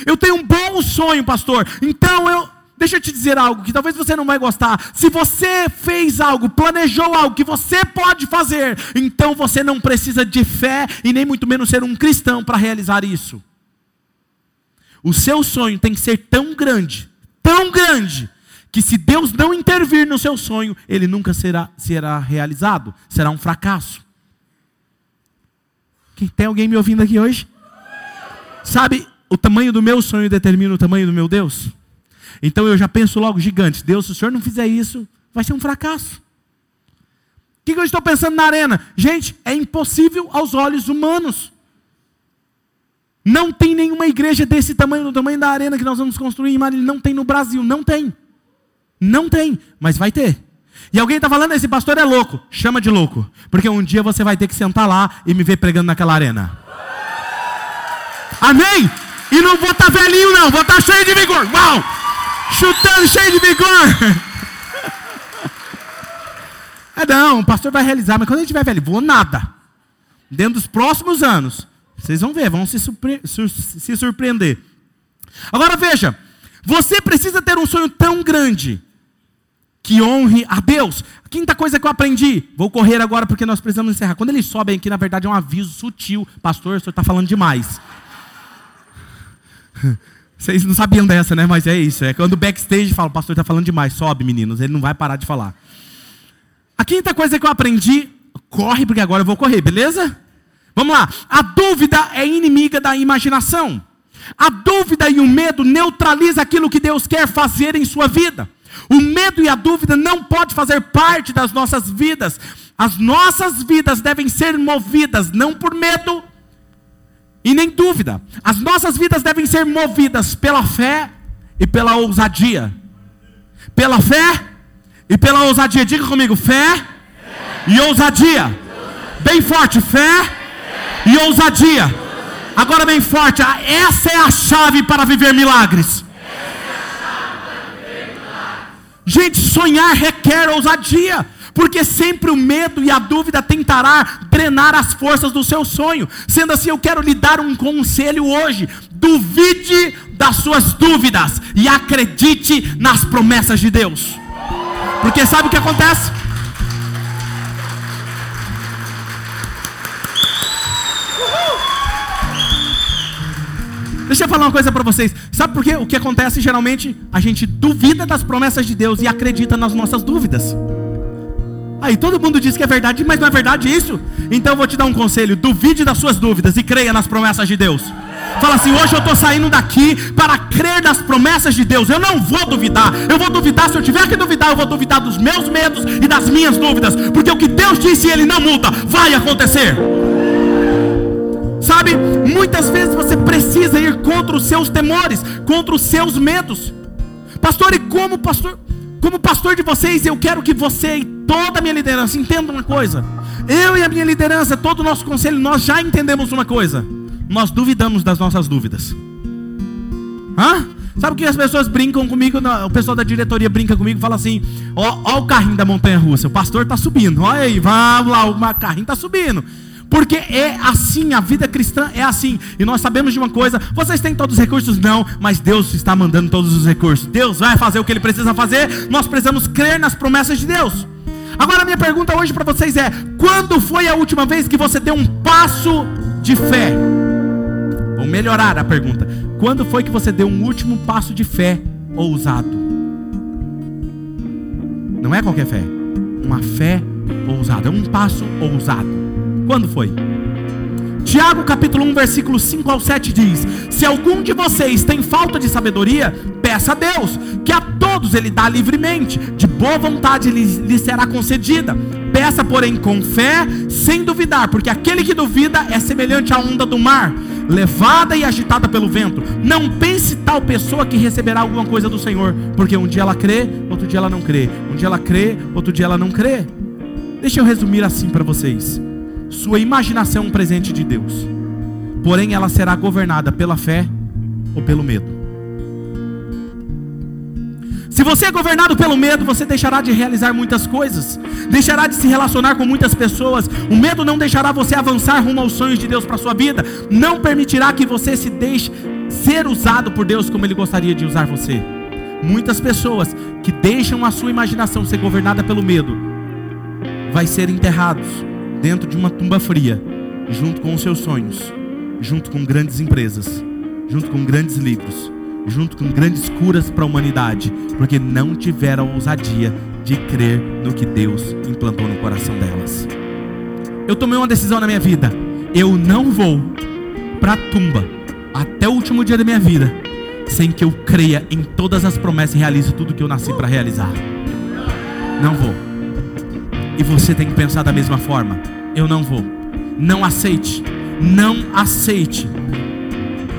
Eu tenho um bom sonho, pastor. Então eu. Deixa eu te dizer algo que talvez você não vai gostar. Se você fez algo, planejou algo que você pode fazer, então você não precisa de fé e nem muito menos ser um cristão para realizar isso. O seu sonho tem que ser tão grande, tão grande, que se Deus não intervir no seu sonho, ele nunca será, será realizado, será um fracasso. Tem alguém me ouvindo aqui hoje? Sabe, o tamanho do meu sonho determina o tamanho do meu Deus. Então eu já penso logo gigante. Deus, se o senhor não fizer isso, vai ser um fracasso. O que, eu estou pensando na arena? Gente, é impossível aos olhos humanos. Não tem nenhuma igreja desse tamanho, do tamanho da arena que nós vamos construir em Marília. Não tem no Brasil, não tem. Não tem, mas vai ter. E alguém está falando, esse pastor é louco. Chama de louco. Porque um dia você vai ter que sentar lá e me ver pregando naquela arena. Amém? E não vou estar tá velhinho, não. Vou estar tá cheio de vigor. Uau! Chutando cheio de vigor. É não, o pastor vai realizar, mas quando ele estiver velho, vou nada. Dentro dos próximos anos, vocês vão ver, vão se, surpre se surpreender. Agora veja, você precisa ter um sonho tão grande que honre a Deus. Quinta coisa que eu aprendi, vou correr agora porque nós precisamos encerrar. Quando eles sobem aqui, na verdade é um aviso sutil. Pastor, o senhor está falando demais. Vocês não sabiam dessa, né? Mas é isso. É quando o backstage fala, o pastor está falando demais, sobe, meninos. Ele não vai parar de falar. A quinta coisa que eu aprendi, corre, porque agora eu vou correr, beleza? Vamos lá. A dúvida é inimiga da imaginação. A dúvida e o medo neutraliza aquilo que Deus quer fazer em sua vida. O medo e a dúvida não pode fazer parte das nossas vidas. As nossas vidas devem ser movidas não por medo e nem dúvida. As nossas vidas devem ser movidas pela fé e pela ousadia. Pela fé e pela ousadia. Diga comigo: fé, fé. e ousadia. Bem forte: fé, fé. e ousadia. Agora, bem forte: essa é a chave para viver milagres. Gente, sonhar requer ousadia, porque sempre o medo e a dúvida tentará drenar as forças do seu sonho. Sendo assim, eu quero lhe dar um conselho hoje: duvide das suas dúvidas e acredite nas promessas de Deus. Porque sabe o que acontece? Deixa eu falar uma coisa para vocês. Sabe por quê? O que acontece geralmente? A gente duvida das promessas de Deus e acredita nas nossas dúvidas. Aí todo mundo diz que é verdade, mas não é verdade isso? Então eu vou te dar um conselho: duvide das suas dúvidas e creia nas promessas de Deus. Fala assim: hoje eu estou saindo daqui para crer nas promessas de Deus. Eu não vou duvidar. Eu vou duvidar, se eu tiver que duvidar, eu vou duvidar dos meus medos e das minhas dúvidas. Porque o que Deus disse, Ele não muda. Vai acontecer. Sabe, muitas vezes você precisa ir contra os seus temores, contra os seus medos. Pastor, e como pastor, como pastor de vocês, eu quero que você e toda a minha liderança entendam uma coisa. Eu e a minha liderança, todo o nosso conselho, nós já entendemos uma coisa. Nós duvidamos das nossas dúvidas. Hã? Sabe o que as pessoas brincam comigo? O pessoal da diretoria brinca comigo e fala assim: ó, ó o carrinho da montanha russa, o pastor está subindo, olha aí, vamos lá, o carrinho está subindo. Porque é assim, a vida cristã é assim. E nós sabemos de uma coisa: vocês têm todos os recursos? Não, mas Deus está mandando todos os recursos. Deus vai fazer o que Ele precisa fazer. Nós precisamos crer nas promessas de Deus. Agora, minha pergunta hoje para vocês é: quando foi a última vez que você deu um passo de fé? Vou melhorar a pergunta. Quando foi que você deu um último passo de fé ousado? Não é qualquer fé, uma fé ousada, é um passo ousado. Quando foi? Tiago capítulo 1, versículo 5 ao 7 diz: Se algum de vocês tem falta de sabedoria, peça a Deus, que a todos ele dá livremente, de boa vontade lhe, lhe será concedida. Peça, porém, com fé, sem duvidar, porque aquele que duvida é semelhante à onda do mar, levada e agitada pelo vento. Não pense tal pessoa que receberá alguma coisa do Senhor, porque um dia ela crê, outro dia ela não crê. Um dia ela crê, outro dia ela não crê. Deixa eu resumir assim para vocês. Sua imaginação é um presente de Deus. porém ela será governada pela fé ou pelo medo. Se você é governado pelo medo, você deixará de realizar muitas coisas, deixará de se relacionar com muitas pessoas. O medo não deixará você avançar rumo aos sonhos de Deus para sua vida, não permitirá que você se deixe ser usado por Deus como Ele gostaria de usar você. Muitas pessoas que deixam a sua imaginação ser governada pelo medo, vai ser enterrados dentro de uma tumba fria, junto com os seus sonhos, junto com grandes empresas, junto com grandes livros junto com grandes curas para a humanidade, porque não tiveram a ousadia de crer no que Deus implantou no coração delas. Eu tomei uma decisão na minha vida. Eu não vou para a tumba até o último dia da minha vida sem que eu creia em todas as promessas e realize tudo que eu nasci para realizar. Não vou. E você tem que pensar da mesma forma. Eu não vou. Não aceite. Não aceite.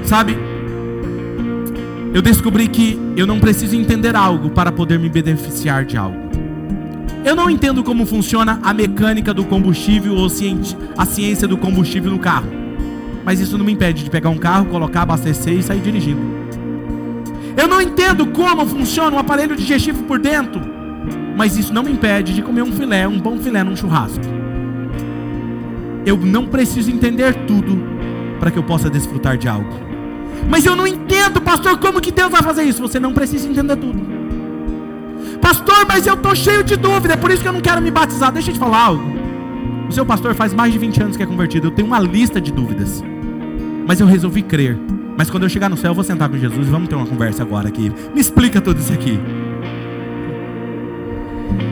Sabe? eu descobri que eu não preciso entender algo para poder me beneficiar de algo. Eu não entendo como funciona a mecânica do combustível ou a ciência do combustível no carro. Mas isso não me impede de pegar um carro, colocar, abastecer e sair dirigindo. Eu não entendo como funciona um aparelho digestivo por dentro. Mas isso não me impede de comer um filé, um bom filé num churrasco. Eu não preciso entender tudo para que eu possa desfrutar de algo. Mas eu não entendo, pastor, como que Deus vai fazer isso? Você não precisa entender tudo. Pastor, mas eu estou cheio de dúvida, é por isso que eu não quero me batizar. Deixa eu te falar algo. O seu pastor faz mais de 20 anos que é convertido. Eu tenho uma lista de dúvidas. Mas eu resolvi crer. Mas quando eu chegar no céu, eu vou sentar com Jesus e vamos ter uma conversa agora aqui. Me explica tudo isso aqui.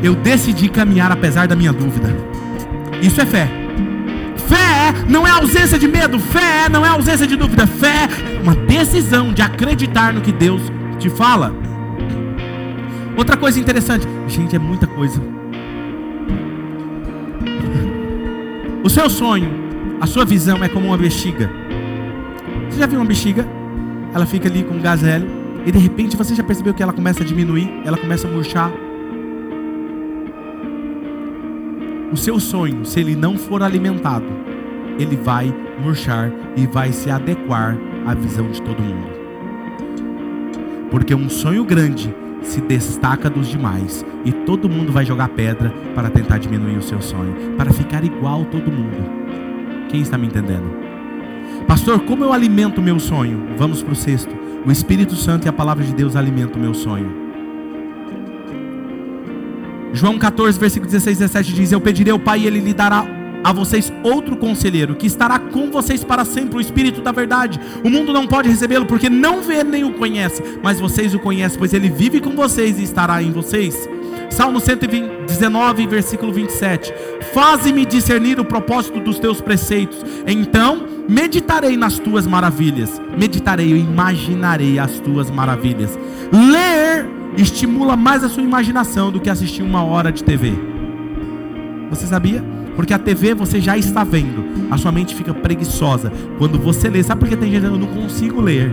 Eu decidi caminhar apesar da minha dúvida. Isso é fé. Fé não é ausência de medo, fé não é ausência de dúvida, fé é uma decisão de acreditar no que Deus te fala. Outra coisa interessante, gente, é muita coisa. O seu sonho, a sua visão é como uma bexiga. Você já viu uma bexiga? Ela fica ali com um gazélio e de repente você já percebeu que ela começa a diminuir, ela começa a murchar. O seu sonho, se ele não for alimentado, ele vai murchar e vai se adequar à visão de todo mundo. Porque um sonho grande se destaca dos demais e todo mundo vai jogar pedra para tentar diminuir o seu sonho, para ficar igual todo mundo. Quem está me entendendo? Pastor, como eu alimento o meu sonho? Vamos para o sexto. O Espírito Santo e a palavra de Deus alimentam o meu sonho. João 14, versículo 16 e 17 diz: Eu pedirei ao Pai e Ele lhe dará a vocês outro conselheiro que estará com vocês para sempre, o Espírito da Verdade. O mundo não pode recebê-lo porque não vê nem o conhece, mas vocês o conhecem, pois ele vive com vocês e estará em vocês. Salmo 119, versículo 27. Faze-me discernir o propósito dos teus preceitos, então meditarei nas tuas maravilhas. Meditarei, eu imaginarei as tuas maravilhas. Ler estimula mais a sua imaginação do que assistir uma hora de TV. Você sabia? Porque a TV você já está vendo, a sua mente fica preguiçosa. Quando você lê, sabe por que tem gente eu não consigo ler?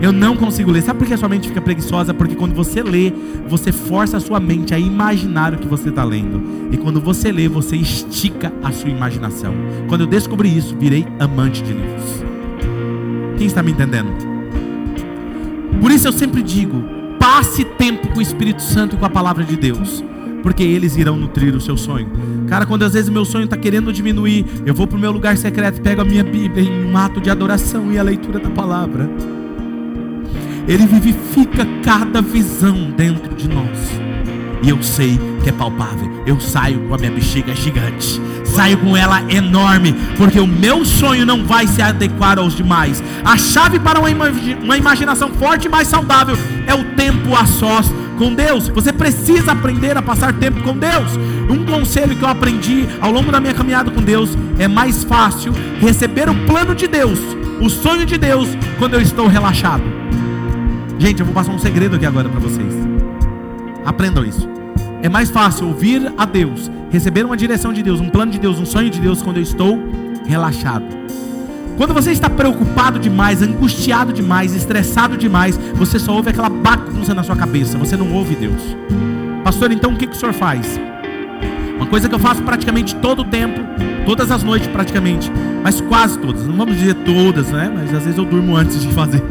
Eu não consigo ler. Sabe por que a sua mente fica preguiçosa? Porque quando você lê, você força a sua mente a imaginar o que você está lendo. E quando você lê, você estica a sua imaginação. Quando eu descobri isso, virei amante de livros. Quem está me entendendo? Por isso eu sempre digo: Passe tempo com o Espírito Santo e com a palavra de Deus, porque eles irão nutrir o seu sonho. Cara, quando às vezes meu sonho está querendo diminuir, eu vou para o meu lugar secreto, pego a minha Bíblia em um ato de adoração e a leitura da palavra. Ele vivifica cada visão dentro de nós. E eu sei que é palpável. Eu saio com a minha bexiga gigante. Saio com ela enorme. Porque o meu sonho não vai se adequar aos demais. A chave para uma, uma imaginação forte e mais saudável é o tempo a sós com Deus. Você precisa aprender a passar tempo com Deus. Um conselho que eu aprendi ao longo da minha caminhada com Deus é mais fácil receber o plano de Deus, o sonho de Deus, quando eu estou relaxado. Gente, eu vou passar um segredo aqui agora para vocês. Aprendam isso. É mais fácil ouvir a Deus, receber uma direção de Deus, um plano de Deus, um sonho de Deus quando eu estou relaxado. Quando você está preocupado demais, angustiado demais, estressado demais, você só ouve aquela bagunça na sua cabeça, você não ouve Deus. Pastor, então o que, que o senhor faz? Uma coisa que eu faço praticamente todo o tempo todas as noites praticamente, mas quase todas, não vamos dizer todas, né? Mas às vezes eu durmo antes de fazer.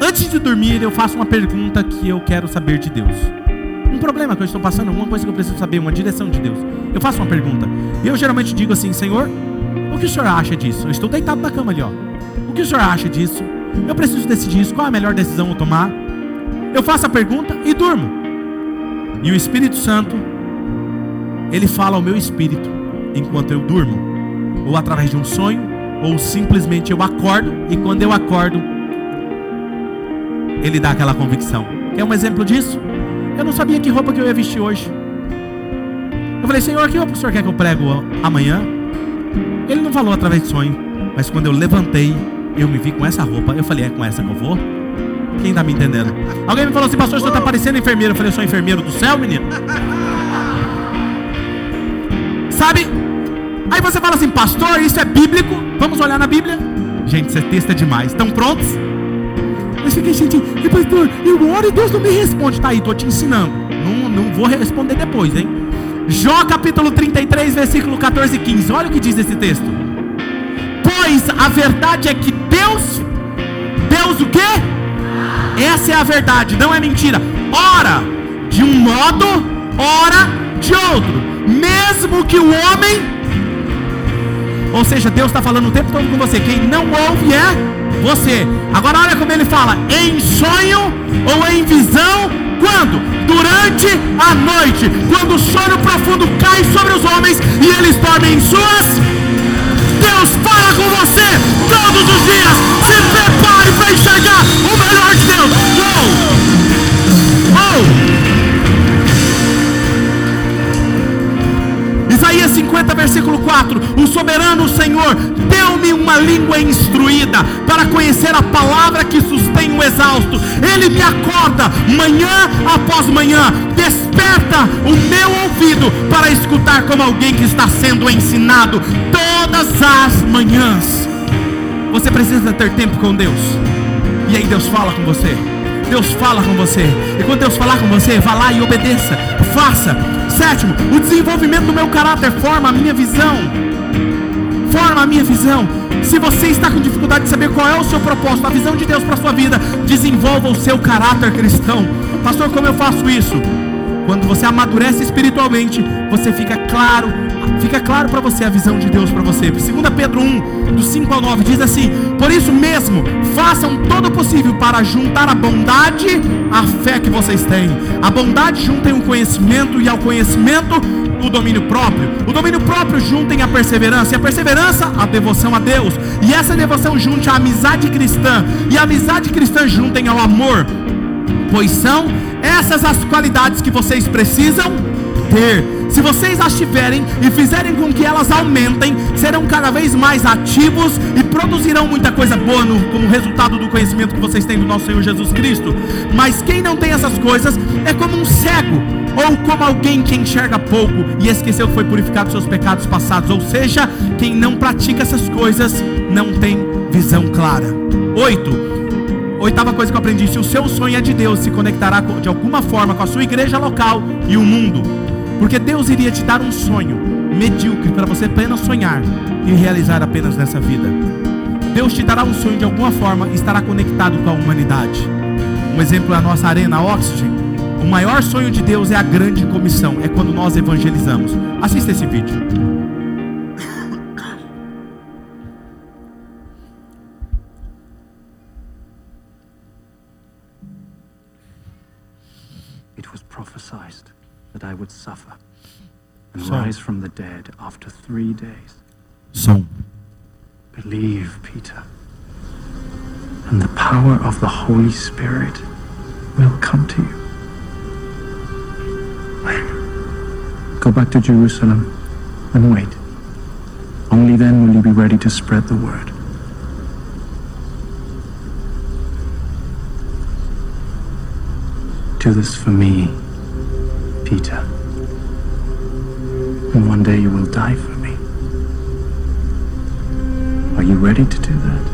Antes de dormir, eu faço uma pergunta que eu quero saber de Deus. Um problema que eu estou passando, alguma coisa que eu preciso saber, uma direção de Deus. Eu faço uma pergunta. E eu geralmente digo assim: Senhor, o que o senhor acha disso? Eu estou deitado na cama ali, ó. O que o senhor acha disso? Eu preciso decidir isso. Qual é a melhor decisão eu tomar? Eu faço a pergunta e durmo. E o Espírito Santo, ele fala ao meu espírito enquanto eu durmo, ou através de um sonho, ou simplesmente eu acordo e quando eu acordo, ele dá aquela convicção. Quer um exemplo disso? Eu não sabia que roupa que eu ia vestir hoje. Eu falei, Senhor, que roupa o Senhor quer que eu prego amanhã? Ele não falou através de sonho, mas quando eu levantei, eu me vi com essa roupa. Eu falei, é com essa que eu vou? Quem está me entendendo? Alguém me falou assim, pastor, você está parecendo enfermeiro. Eu falei, eu sou enfermeiro do céu, menino. Sabe? Aí você fala assim, pastor, isso é bíblico? Vamos olhar na Bíblia? Gente, esse texto é demais. Estão prontos? Fiquei gente, e pastor, eu oro e Deus não me responde. Tá aí, estou te ensinando. Não, não vou responder depois, hein? Jó capítulo 33, versículo 14 e 15. Olha o que diz esse texto. Pois a verdade é que Deus, Deus o quê? Essa é a verdade, não é mentira. Ora de um modo, ora de outro. Mesmo que o homem, ou seja, Deus está falando o tempo todo com você. Quem não ouve é você. Agora olha como ele fala: em sonho ou em visão, quando? Durante a noite, quando o sono profundo cai sobre os homens e eles dormem em suas. Deus fala com você todos os dias. Se prepare para enxergar o melhor de Deus. Oh! Oh! Isaías 50, versículo 4: O soberano Senhor deu-me uma língua instruída para conhecer a palavra que sustém o exausto. Ele me acorda manhã após manhã, desperta o meu ouvido para escutar como alguém que está sendo ensinado todas as manhãs. Você precisa ter tempo com Deus, e aí Deus fala com você. Deus fala com você. E quando Deus falar com você, vá lá e obedeça. Faça. Sétimo, o desenvolvimento do meu caráter forma a minha visão. Forma a minha visão. Se você está com dificuldade de saber qual é o seu propósito, a visão de Deus para a sua vida, desenvolva o seu caráter cristão. Pastor, como eu faço isso? Quando você amadurece espiritualmente, você fica claro, fica claro para você a visão de Deus para você. 2 Pedro 1, do 5 ao 9, diz assim: Por isso mesmo, façam todo o possível para juntar a bondade à fé que vocês têm. A bondade juntem o conhecimento e ao conhecimento o domínio próprio. O domínio próprio juntem a perseverança, e a perseverança a devoção a Deus. E essa devoção junte a amizade cristã, e a amizade cristã juntem ao amor. Pois são essas as qualidades que vocês precisam ter. Se vocês as tiverem e fizerem com que elas aumentem, serão cada vez mais ativos e produzirão muita coisa boa no, como resultado do conhecimento que vocês têm do nosso Senhor Jesus Cristo. Mas quem não tem essas coisas é como um cego ou como alguém que enxerga pouco e esqueceu que foi purificado dos seus pecados passados. Ou seja, quem não pratica essas coisas não tem visão clara. 8. Oitava coisa que eu aprendi: se o seu sonho é de Deus, se conectará de alguma forma com a sua igreja local e o mundo. Porque Deus iria te dar um sonho medíocre para você apenas sonhar e realizar apenas nessa vida. Deus te dará um sonho de alguma forma e estará conectado com a humanidade. Um exemplo é a nossa arena Oxygen. O maior sonho de Deus é a grande comissão, é quando nós evangelizamos. Assista esse vídeo. Would suffer and rise from the dead after three days. So, believe, Peter, and the power of the Holy Spirit will come to you. Go back to Jerusalem and wait. Only then will you be ready to spread the word. Do this for me, Peter and one day you will die for me. Are you ready to do that?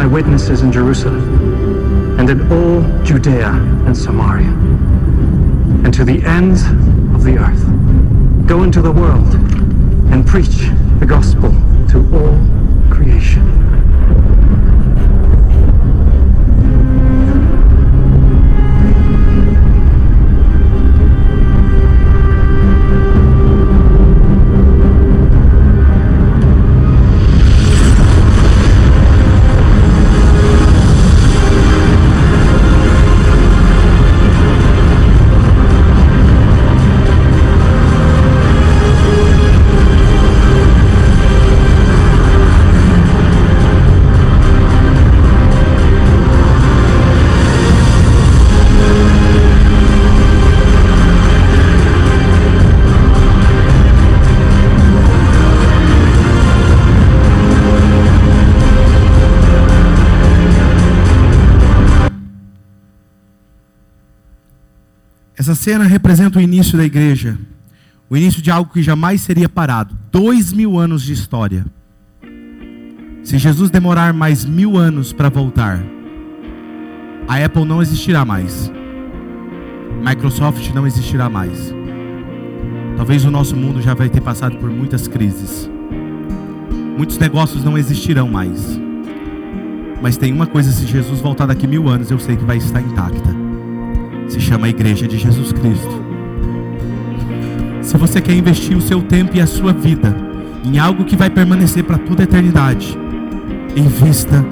My witnesses in Jerusalem and in all Judea and Samaria and to the ends of the earth. Go into the world and preach the gospel to all Essa cena representa o início da igreja, o início de algo que jamais seria parado. Dois mil anos de história. Se Jesus demorar mais mil anos para voltar, a Apple não existirá mais. Microsoft não existirá mais. Talvez o nosso mundo já vai ter passado por muitas crises. Muitos negócios não existirão mais. Mas tem uma coisa: se Jesus voltar daqui mil anos, eu sei que vai estar intacta se chama Igreja de Jesus Cristo. Se você quer investir o seu tempo e a sua vida em algo que vai permanecer para toda a eternidade, invista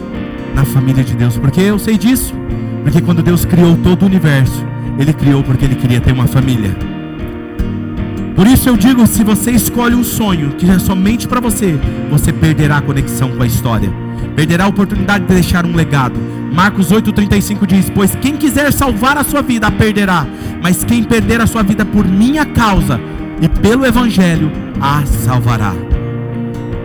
na família de Deus, porque eu sei disso. Porque quando Deus criou todo o universo, Ele criou porque Ele queria ter uma família. Por isso eu digo: se você escolhe um sonho que é somente para você, você perderá a conexão com a história, perderá a oportunidade de deixar um legado, Marcos 8,35 diz: Pois quem quiser salvar a sua vida, a perderá. Mas quem perder a sua vida por minha causa e pelo Evangelho, a salvará.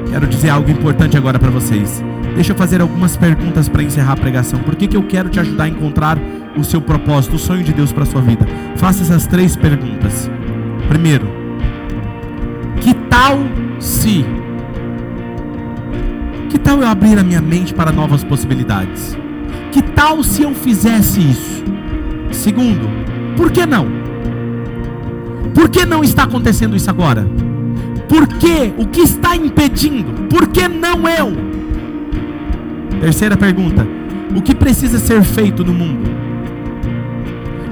Quero dizer algo importante agora para vocês. Deixa eu fazer algumas perguntas para encerrar a pregação. Por que, que eu quero te ajudar a encontrar o seu propósito, o sonho de Deus para a sua vida? Faça essas três perguntas. Primeiro, tal se? Que tal eu abrir a minha mente para novas possibilidades? Que tal se eu fizesse isso? Segundo, por que não? Por que não está acontecendo isso agora? Por que? O que está impedindo? Por que não eu? Terceira pergunta: o que precisa ser feito no mundo?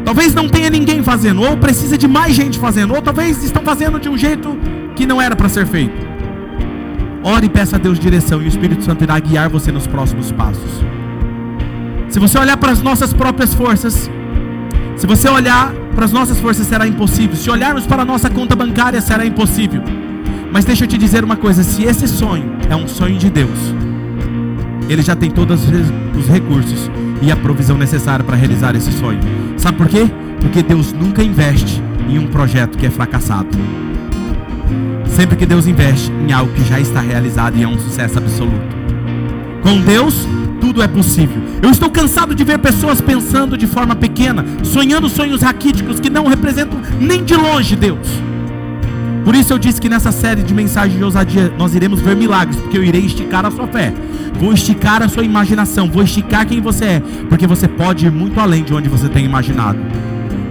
Talvez não tenha ninguém fazendo, ou precisa de mais gente fazendo, ou talvez estão fazendo de um jeito que não era para ser feito. Ore e peça a Deus direção e o Espírito Santo irá guiar você nos próximos passos. Se você olhar para as nossas próprias forças, se você olhar para as nossas forças, será impossível. Se olharmos para a nossa conta bancária, será impossível. Mas deixa eu te dizer uma coisa: se esse sonho é um sonho de Deus, Ele já tem todos os recursos e a provisão necessária para realizar esse sonho. Sabe por quê? Porque Deus nunca investe em um projeto que é fracassado. Sempre que Deus investe em algo que já está realizado e é um sucesso absoluto. Com Deus, tudo é possível. Eu estou cansado de ver pessoas pensando de forma pequena, sonhando sonhos raquíticos que não representam nem de longe Deus. Por isso eu disse que nessa série de mensagens de ousadia nós iremos ver milagres, porque eu irei esticar a sua fé. Vou esticar a sua imaginação, vou esticar quem você é, porque você pode ir muito além de onde você tem imaginado.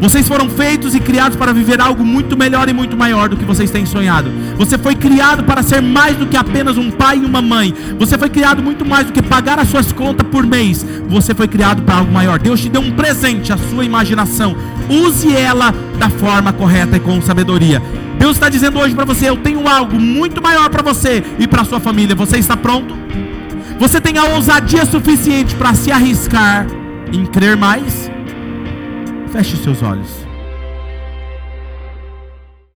Vocês foram feitos e criados para viver algo muito melhor e muito maior do que vocês têm sonhado. Você foi criado para ser mais do que apenas um pai e uma mãe. Você foi criado muito mais do que pagar as suas contas por mês. Você foi criado para algo maior. Deus te deu um presente, a sua imaginação. Use ela da forma correta e com sabedoria. Deus está dizendo hoje para você: Eu tenho algo muito maior para você e para sua família. Você está pronto? Você tem a ousadia suficiente para se arriscar em crer mais? Feche seus olhos.